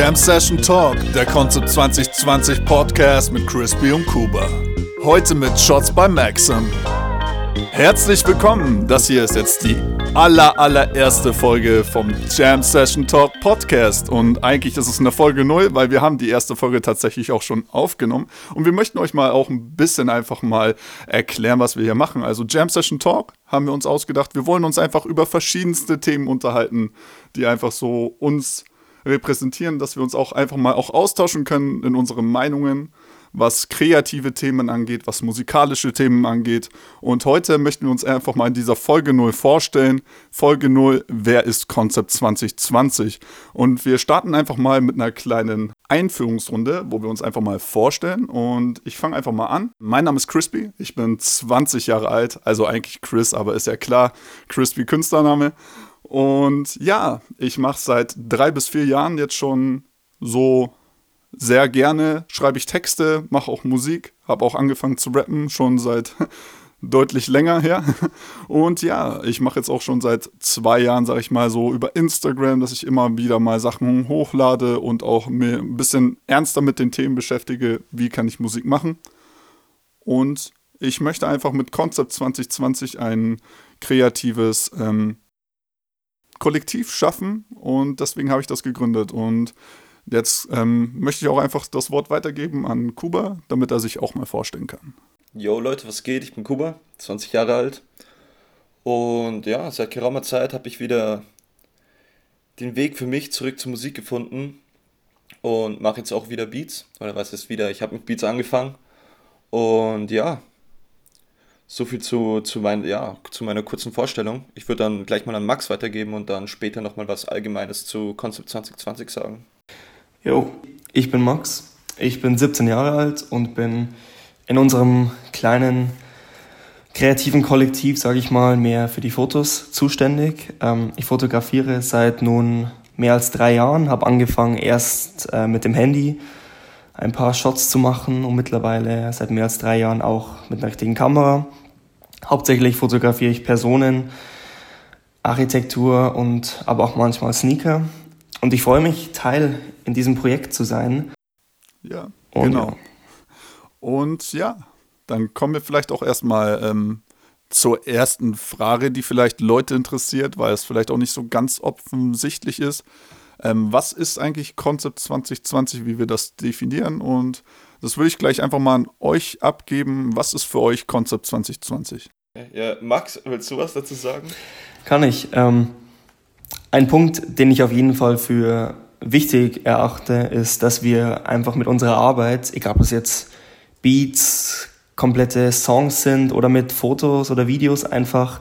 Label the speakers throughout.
Speaker 1: Jam Session Talk, der Concept 2020 Podcast mit Crispy und Kuba. Heute mit Shots bei Maxim. Herzlich willkommen. Das hier ist jetzt die aller allererste Folge vom Jam Session Talk Podcast und eigentlich ist es eine Folge 0, weil wir haben die erste Folge tatsächlich auch schon aufgenommen und wir möchten euch mal auch ein bisschen einfach mal erklären, was wir hier machen. Also Jam Session Talk haben wir uns ausgedacht. Wir wollen uns einfach über verschiedenste Themen unterhalten, die einfach so uns repräsentieren, dass wir uns auch einfach mal auch austauschen können in unseren Meinungen was kreative Themen angeht, was musikalische Themen angeht. Und heute möchten wir uns einfach mal in dieser Folge 0 vorstellen. Folge 0, wer ist Konzept 2020? Und wir starten einfach mal mit einer kleinen Einführungsrunde, wo wir uns einfach mal vorstellen. Und ich fange einfach mal an. Mein Name ist Crispy, ich bin 20 Jahre alt, also eigentlich Chris, aber ist ja klar, Crispy Künstlername. Und ja, ich mache seit drei bis vier Jahren jetzt schon so sehr gerne schreibe ich Texte, mache auch Musik, habe auch angefangen zu rappen, schon seit deutlich länger her. Und ja, ich mache jetzt auch schon seit zwei Jahren, sage ich mal, so über Instagram, dass ich immer wieder mal Sachen hochlade und auch mir ein bisschen ernster mit den Themen beschäftige, wie kann ich Musik machen. Und ich möchte einfach mit Concept 2020 ein kreatives ähm, Kollektiv schaffen und deswegen habe ich das gegründet. Und Jetzt ähm, möchte ich auch einfach das Wort weitergeben an Kuba, damit er sich auch mal vorstellen kann.
Speaker 2: Yo Leute, was geht? Ich bin Kuba, 20 Jahre alt. Und ja, seit geraumer Zeit habe ich wieder den Weg für mich zurück zur Musik gefunden und mache jetzt auch wieder Beats. Oder was ist wieder? Ich habe mit Beats angefangen. Und ja, so viel zu, zu, mein, ja, zu meiner kurzen Vorstellung. Ich würde dann gleich mal an Max weitergeben und dann später nochmal was Allgemeines zu Concept 2020 sagen.
Speaker 3: Jo, ich bin Max, ich bin 17 Jahre alt und bin in unserem kleinen kreativen Kollektiv, sage ich mal, mehr für die Fotos zuständig. Ähm, ich fotografiere seit nun mehr als drei Jahren, habe angefangen erst äh, mit dem Handy ein paar Shots zu machen und mittlerweile seit mehr als drei Jahren auch mit einer richtigen Kamera. Hauptsächlich fotografiere ich Personen, Architektur und aber auch manchmal Sneaker. Und ich freue mich, Teil in diesem Projekt zu sein.
Speaker 1: Ja, und genau. Und ja, dann kommen wir vielleicht auch erstmal ähm, zur ersten Frage, die vielleicht Leute interessiert, weil es vielleicht auch nicht so ganz offensichtlich ist. Ähm, was ist eigentlich Concept 2020, wie wir das definieren? Und das würde ich gleich einfach mal an euch abgeben. Was ist für euch Concept 2020?
Speaker 2: Ja, Max, willst du was dazu sagen?
Speaker 3: Kann ich. Ähm, ein Punkt, den ich auf jeden Fall für wichtig erachte, ist, dass wir einfach mit unserer Arbeit, egal ob es jetzt Beats, komplette Songs sind oder mit Fotos oder Videos, einfach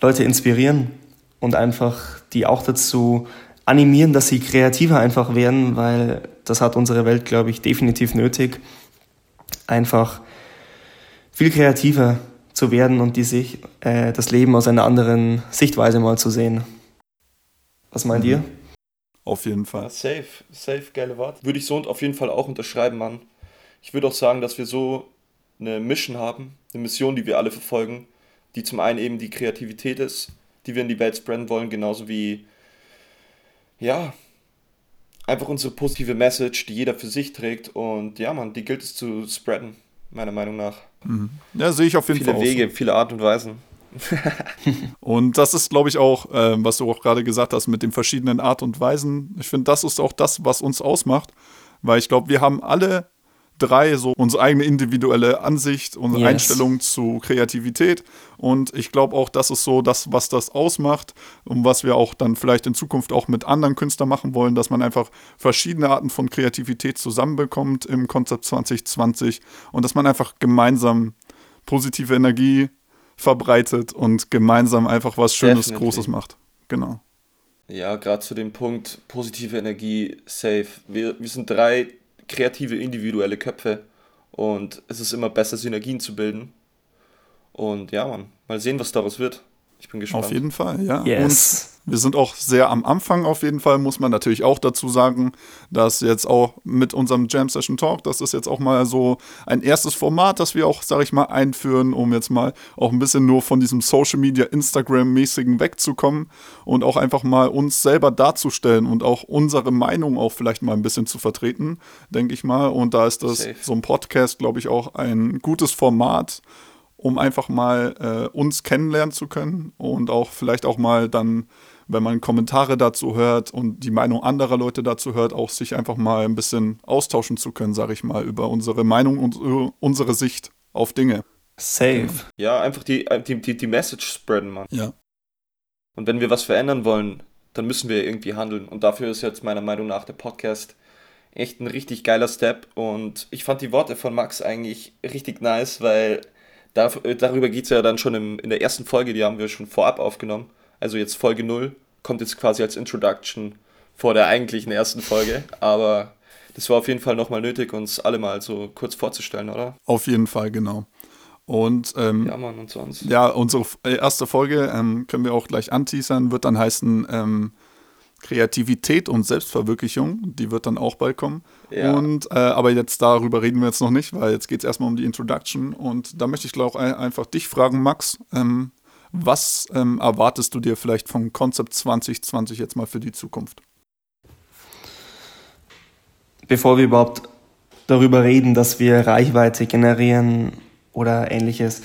Speaker 3: Leute inspirieren und einfach die auch dazu animieren, dass sie kreativer einfach werden, weil das hat unsere Welt, glaube ich, definitiv nötig, einfach viel kreativer zu werden und die sich äh, das Leben aus einer anderen Sichtweise mal zu sehen. Was meint mhm. ihr?
Speaker 1: Auf jeden Fall.
Speaker 2: Safe, safe, geile Wort. Würde ich so auf jeden Fall auch unterschreiben, Mann. Ich würde auch sagen, dass wir so eine Mission haben, eine Mission, die wir alle verfolgen, die zum einen eben die Kreativität ist, die wir in die Welt spreaden wollen, genauso wie, ja, einfach unsere positive Message, die jeder für sich trägt. Und ja, man, die gilt es zu spreaden, meiner Meinung nach.
Speaker 1: Mhm. Ja, sehe ich auf jeden
Speaker 2: viele
Speaker 1: Fall.
Speaker 2: Viele Wege, so. viele Art und Weisen.
Speaker 1: und das ist, glaube ich, auch, äh, was du auch gerade gesagt hast, mit den verschiedenen Art und Weisen. Ich finde, das ist auch das, was uns ausmacht, weil ich glaube, wir haben alle drei so unsere eigene individuelle Ansicht, unsere yes. Einstellung zu Kreativität. Und ich glaube auch, das ist so das, was das ausmacht und was wir auch dann vielleicht in Zukunft auch mit anderen Künstlern machen wollen, dass man einfach verschiedene Arten von Kreativität zusammenbekommt im Konzept 2020 und dass man einfach gemeinsam positive Energie verbreitet und gemeinsam einfach was Schönes, Definitely. Großes macht. Genau.
Speaker 2: Ja, gerade zu dem Punkt positive Energie, safe. Wir, wir sind drei kreative, individuelle Köpfe und es ist immer besser, Synergien zu bilden. Und ja, man, mal sehen, was daraus wird. Ich bin gespannt.
Speaker 1: Auf jeden Fall, ja. Yes. Wir sind auch sehr am Anfang auf jeden Fall, muss man natürlich auch dazu sagen, dass jetzt auch mit unserem Jam Session Talk, das ist jetzt auch mal so ein erstes Format, das wir auch, sag ich mal, einführen, um jetzt mal auch ein bisschen nur von diesem Social Media, Instagram-mäßigen wegzukommen und auch einfach mal uns selber darzustellen und auch unsere Meinung auch vielleicht mal ein bisschen zu vertreten, denke ich mal. Und da ist das Safe. so ein Podcast, glaube ich, auch ein gutes Format um einfach mal äh, uns kennenlernen zu können und auch vielleicht auch mal dann, wenn man Kommentare dazu hört und die Meinung anderer Leute dazu hört, auch sich einfach mal ein bisschen austauschen zu können, sage ich mal, über unsere Meinung und uh, unsere Sicht auf Dinge.
Speaker 3: Safe.
Speaker 2: Ja, einfach die, die, die, die Message spreaden, Mann.
Speaker 1: Ja.
Speaker 2: Und wenn wir was verändern wollen, dann müssen wir irgendwie handeln. Und dafür ist jetzt meiner Meinung nach der Podcast echt ein richtig geiler Step. Und ich fand die Worte von Max eigentlich richtig nice, weil da, äh, darüber geht es ja dann schon im, in der ersten Folge, die haben wir schon vorab aufgenommen. Also jetzt Folge 0 kommt jetzt quasi als Introduction vor der eigentlichen ersten Folge. Aber das war auf jeden Fall nochmal nötig, uns alle mal so kurz vorzustellen, oder?
Speaker 1: Auf jeden Fall, genau. Und ähm,
Speaker 2: ja, Mann, und sonst.
Speaker 1: Ja, unsere erste Folge ähm, können wir auch gleich anteasern, wird dann heißen ähm, Kreativität und Selbstverwirklichung, die wird dann auch bald kommen. Ja. Und, äh, aber jetzt darüber reden wir jetzt noch nicht, weil jetzt geht es erstmal um die Introduction. Und da möchte ich glaube auch einfach dich fragen, Max, ähm, was ähm, erwartest du dir vielleicht vom Concept 2020 jetzt mal für die Zukunft?
Speaker 3: Bevor wir überhaupt darüber reden, dass wir Reichweite generieren oder ähnliches,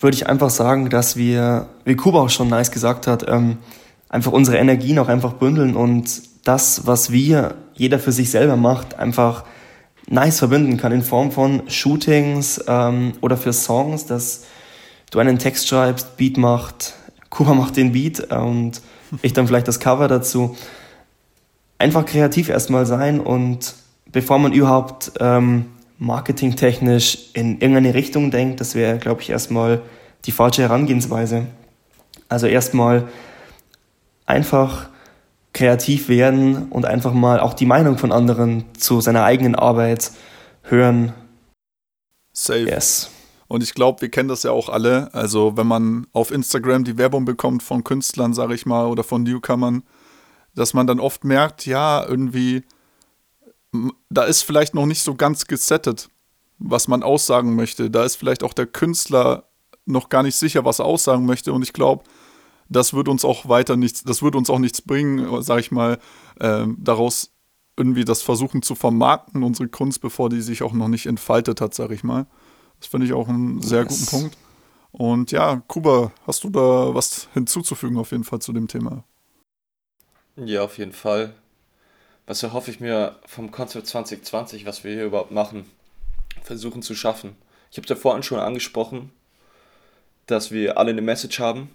Speaker 3: würde ich einfach sagen, dass wir, wie Kuba auch schon nice gesagt hat, ähm, einfach unsere Energien auch einfach bündeln und das, was wir, jeder für sich selber macht, einfach nice verbinden kann in Form von Shootings ähm, oder für Songs, dass du einen Text schreibst, Beat macht, Kuba macht den Beat und ich dann vielleicht das Cover dazu. Einfach kreativ erstmal sein und bevor man überhaupt ähm, marketingtechnisch in irgendeine Richtung denkt, das wäre, glaube ich, erstmal die falsche Herangehensweise. Also erstmal einfach kreativ werden und einfach mal auch die Meinung von anderen zu seiner eigenen Arbeit hören.
Speaker 1: Safe. Yes. Und ich glaube, wir kennen das ja auch alle. Also, wenn man auf Instagram die Werbung bekommt von Künstlern, sage ich mal, oder von Newcomern, dass man dann oft merkt, ja, irgendwie, da ist vielleicht noch nicht so ganz gesettet, was man aussagen möchte. Da ist vielleicht auch der Künstler noch gar nicht sicher, was er aussagen möchte. Und ich glaube, das wird uns auch weiter nichts, das wird uns auch nichts bringen, sag ich mal, äh, daraus irgendwie das versuchen zu vermarkten, unsere Kunst, bevor die sich auch noch nicht entfaltet hat, sag ich mal. Das finde ich auch einen sehr yes. guten Punkt. Und ja, Kuba, hast du da was hinzuzufügen auf jeden Fall zu dem Thema?
Speaker 2: Ja, auf jeden Fall. Was erhoffe ich mir vom Konzept 2020, was wir hier überhaupt machen, versuchen zu schaffen? Ich habe es ja vorhin schon angesprochen, dass wir alle eine Message haben,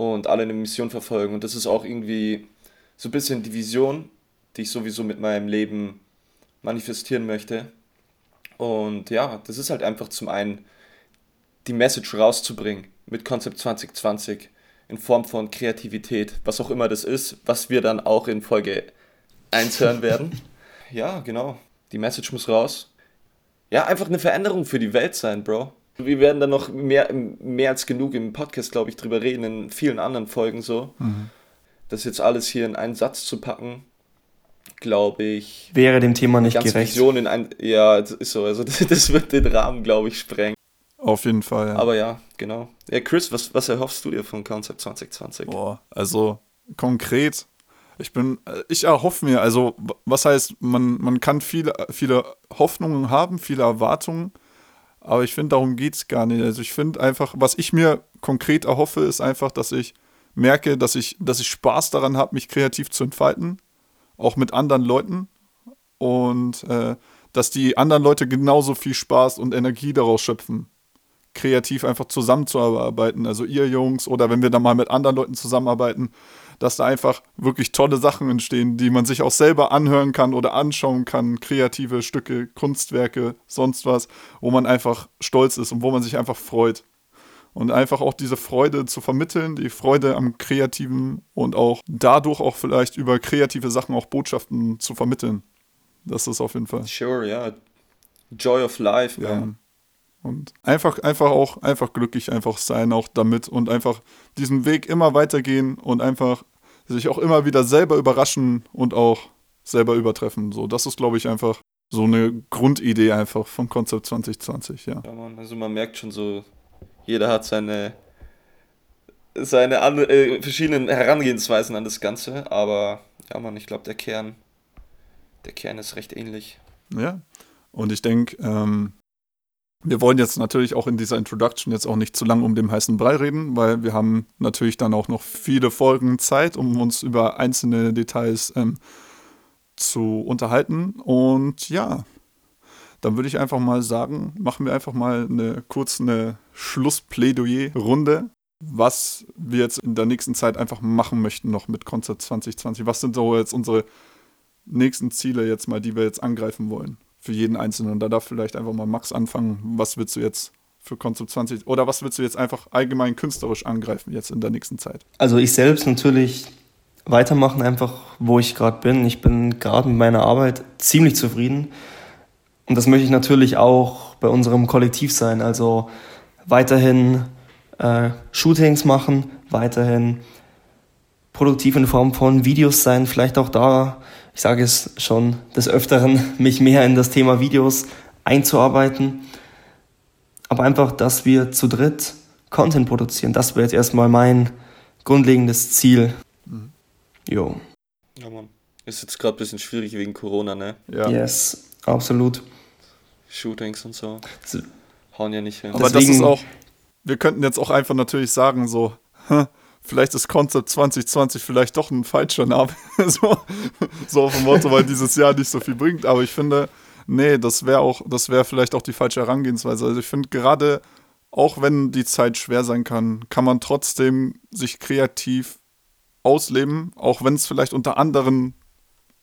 Speaker 2: und alle eine Mission verfolgen. Und das ist auch irgendwie so ein bisschen die Vision, die ich sowieso mit meinem Leben manifestieren möchte. Und ja, das ist halt einfach zum einen die Message rauszubringen mit Konzept 2020 in Form von Kreativität, was auch immer das ist, was wir dann auch in Folge 1 hören werden. Ja, genau. Die Message muss raus. Ja, einfach eine Veränderung für die Welt sein, Bro. Wir werden dann noch mehr, mehr als genug im Podcast, glaube ich, drüber reden, in vielen anderen Folgen so. Mhm. Das jetzt alles hier in einen Satz zu packen, glaube ich.
Speaker 3: Wäre dem Thema nicht gerecht.
Speaker 2: Vision in ein, ja, ist so. Also das, das wird den Rahmen, glaube ich, sprengen.
Speaker 1: Auf jeden Fall, ja.
Speaker 2: Aber ja, genau. Ja, Chris, was, was erhoffst du dir von Concept 2020?
Speaker 1: Boah, also konkret, ich bin, ich erhoffe mir, also was heißt, man, man kann viele, viele Hoffnungen haben, viele Erwartungen, aber ich finde, darum geht es gar nicht. Also ich finde einfach, was ich mir konkret erhoffe, ist einfach, dass ich merke, dass ich, dass ich Spaß daran habe, mich kreativ zu entfalten, auch mit anderen Leuten. Und äh, dass die anderen Leute genauso viel Spaß und Energie daraus schöpfen, kreativ einfach zusammenzuarbeiten. Also ihr Jungs oder wenn wir dann mal mit anderen Leuten zusammenarbeiten, dass da einfach wirklich tolle Sachen entstehen, die man sich auch selber anhören kann oder anschauen kann. Kreative Stücke, Kunstwerke, sonst was, wo man einfach stolz ist und wo man sich einfach freut. Und einfach auch diese Freude zu vermitteln, die Freude am Kreativen und auch dadurch auch vielleicht über kreative Sachen auch Botschaften zu vermitteln. Das ist auf jeden Fall.
Speaker 2: Sure, ja. Joy of life, man.
Speaker 1: Und einfach, einfach auch, einfach glücklich einfach sein auch damit und einfach diesen Weg immer weitergehen und einfach sich auch immer wieder selber überraschen und auch selber übertreffen. So, das ist, glaube ich, einfach so eine Grundidee einfach vom Konzept 2020, ja.
Speaker 2: ja man, also man merkt schon so, jeder hat seine, seine andere, äh, verschiedenen Herangehensweisen an das Ganze, aber ja man, ich glaube der Kern, der Kern ist recht ähnlich.
Speaker 1: Ja, und ich denke, ähm, wir wollen jetzt natürlich auch in dieser Introduction jetzt auch nicht zu lang um den heißen Brei reden, weil wir haben natürlich dann auch noch viele Folgen Zeit, um uns über einzelne Details ähm, zu unterhalten. Und ja, dann würde ich einfach mal sagen, machen wir einfach mal eine kurz eine Schlussplädoyer-Runde, was wir jetzt in der nächsten Zeit einfach machen möchten noch mit Konzert 2020. Was sind so jetzt unsere nächsten Ziele jetzt mal, die wir jetzt angreifen wollen? Für jeden Einzelnen. Da darf vielleicht einfach mal Max anfangen. Was willst du jetzt für Konzept 20 oder was willst du jetzt einfach allgemein künstlerisch angreifen jetzt in der nächsten Zeit?
Speaker 3: Also ich selbst natürlich weitermachen, einfach wo ich gerade bin. Ich bin gerade mit meiner Arbeit ziemlich zufrieden. Und das möchte ich natürlich auch bei unserem Kollektiv sein. Also weiterhin äh, Shootings machen, weiterhin produktiv in Form von Videos sein, vielleicht auch da, ich sage es schon des Öfteren, mich mehr in das Thema Videos einzuarbeiten. Aber einfach, dass wir zu dritt Content produzieren, das wäre jetzt erstmal mein grundlegendes Ziel. Mhm. Jo.
Speaker 2: Ja, Mann. Ist jetzt gerade ein bisschen schwierig wegen Corona, ne?
Speaker 3: Ja. Yes, absolut.
Speaker 2: Shootings und so. Das hauen ja nicht hin.
Speaker 1: Aber Deswegen, das ist auch, wir könnten jetzt auch einfach natürlich sagen, so, vielleicht ist Concept 2020 vielleicht doch ein falscher Name. so, so auf dem Motto, weil dieses Jahr nicht so viel bringt. Aber ich finde, nee, das wäre auch, das wäre vielleicht auch die falsche Herangehensweise. Also ich finde gerade, auch wenn die Zeit schwer sein kann, kann man trotzdem sich kreativ ausleben, auch wenn es vielleicht unter anderen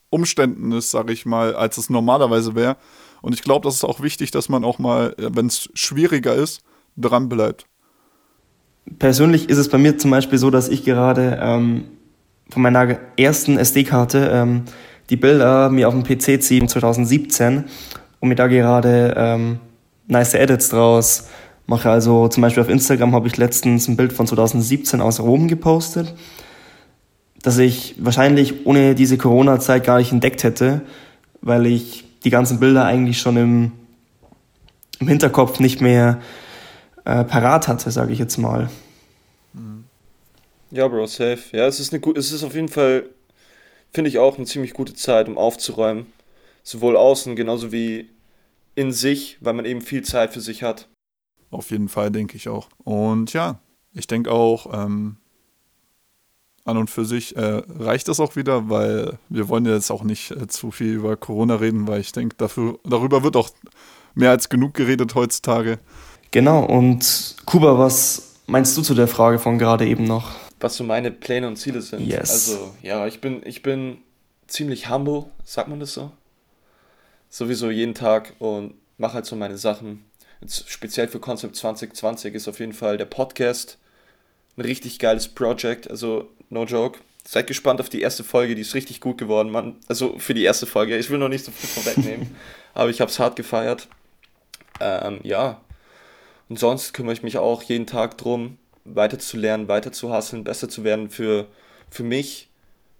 Speaker 1: Umständen ist, sage ich mal, als es normalerweise wäre. Und ich glaube, das ist auch wichtig, dass man auch mal, wenn es schwieriger ist, dran bleibt.
Speaker 3: Persönlich ist es bei mir zum Beispiel so, dass ich gerade ähm, von meiner ersten SD-Karte ähm, die Bilder mir auf dem PC ziehe 2017 und mir da gerade ähm, nice Edits draus mache. Also zum Beispiel auf Instagram habe ich letztens ein Bild von 2017 aus Rom gepostet das ich wahrscheinlich ohne diese Corona-Zeit gar nicht entdeckt hätte, weil ich die ganzen Bilder eigentlich schon im, im Hinterkopf nicht mehr äh, parat hatte, sage ich jetzt mal.
Speaker 2: Ja, Bro, safe. Ja, es ist, eine, es ist auf jeden Fall, finde ich auch, eine ziemlich gute Zeit, um aufzuräumen. Sowohl außen genauso wie in sich, weil man eben viel Zeit für sich hat.
Speaker 1: Auf jeden Fall, denke ich auch. Und ja, ich denke auch, ähm, an und für sich äh, reicht das auch wieder, weil wir wollen jetzt auch nicht äh, zu viel über Corona reden, weil ich denke, darüber wird auch mehr als genug geredet heutzutage.
Speaker 3: Genau, und Kuba, was meinst du zu der Frage von gerade eben noch?
Speaker 2: Was so meine Pläne und Ziele sind.
Speaker 3: Yes.
Speaker 2: Also, ja, ich bin, ich bin ziemlich humble, sagt man das so? Sowieso jeden Tag und mache halt so meine Sachen. Jetzt speziell für Concept 2020 ist auf jeden Fall der Podcast ein richtig geiles Project. Also no joke. Seid gespannt auf die erste Folge, die ist richtig gut geworden, Mann. Also für die erste Folge. Ich will noch nicht so viel vorwegnehmen, aber ich habe es hart gefeiert. Ähm, ja. Und sonst kümmere ich mich auch jeden Tag drum, weiter zu lernen, weiter zu hasseln, besser zu werden für, für mich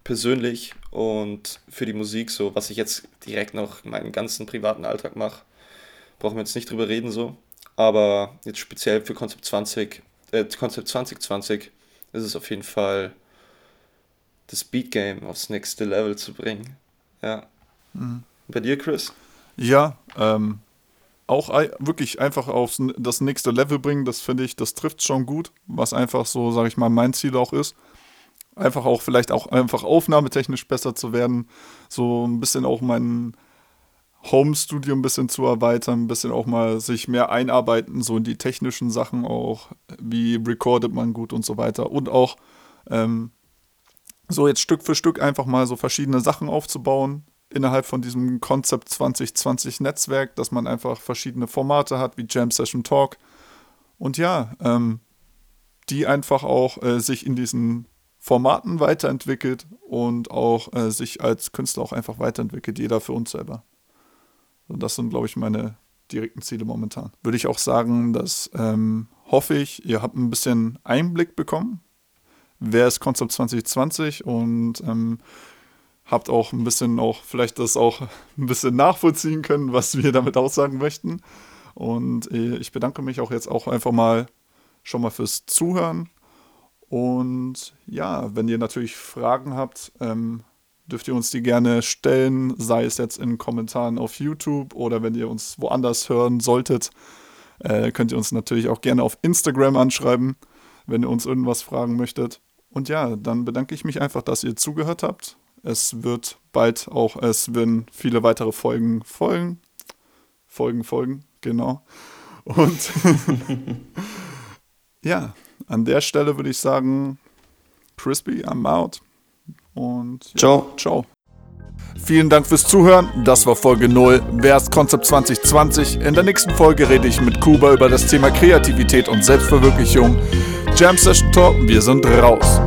Speaker 2: persönlich und für die Musik, so was ich jetzt direkt noch in meinem ganzen privaten Alltag mache. Brauchen wir jetzt nicht drüber reden, so. Aber jetzt speziell für Konzept 20, äh, Konzept 2020 ist es auf jeden Fall das Beat Game aufs nächste Level zu bringen. Ja. Mhm. Bei dir, Chris?
Speaker 1: Ja, ähm, auch wirklich einfach auf das nächste Level bringen, das finde ich, das trifft schon gut, was einfach so, sage ich mal, mein Ziel auch ist. Einfach auch vielleicht auch einfach aufnahmetechnisch besser zu werden, so ein bisschen auch mein Home-Studio ein bisschen zu erweitern, ein bisschen auch mal sich mehr einarbeiten, so in die technischen Sachen auch, wie recordet man gut und so weiter. Und auch ähm, so jetzt Stück für Stück einfach mal so verschiedene Sachen aufzubauen innerhalb von diesem Concept 2020 Netzwerk, dass man einfach verschiedene Formate hat, wie Jam Session Talk. Und ja, ähm, die einfach auch äh, sich in diesen Formaten weiterentwickelt und auch äh, sich als Künstler auch einfach weiterentwickelt, jeder für uns selber. Und das sind, glaube ich, meine direkten Ziele momentan. Würde ich auch sagen, dass ähm, hoffe ich, ihr habt ein bisschen Einblick bekommen. Wer ist Concept 2020 und ähm, habt auch ein bisschen auch vielleicht das auch ein bisschen nachvollziehen können, was wir damit aussagen möchten. Und äh, ich bedanke mich auch jetzt auch einfach mal schon mal fürs Zuhören. Und ja, wenn ihr natürlich Fragen habt, ähm, dürft ihr uns die gerne stellen, sei es jetzt in Kommentaren auf YouTube oder wenn ihr uns woanders hören solltet, äh, könnt ihr uns natürlich auch gerne auf Instagram anschreiben, wenn ihr uns irgendwas fragen möchtet. Und ja, dann bedanke ich mich einfach, dass ihr zugehört habt es wird bald auch, es werden viele weitere Folgen folgen. Folgen, folgen, genau. Und ja, an der Stelle würde ich sagen, Crispy, I'm out. Und ja,
Speaker 3: ciao.
Speaker 1: Ciao. Vielen Dank fürs Zuhören. Das war Folge 0. Wer ist Konzept 2020? In der nächsten Folge rede ich mit Kuba über das Thema Kreativität und Selbstverwirklichung. Jam Session Talk, wir sind raus.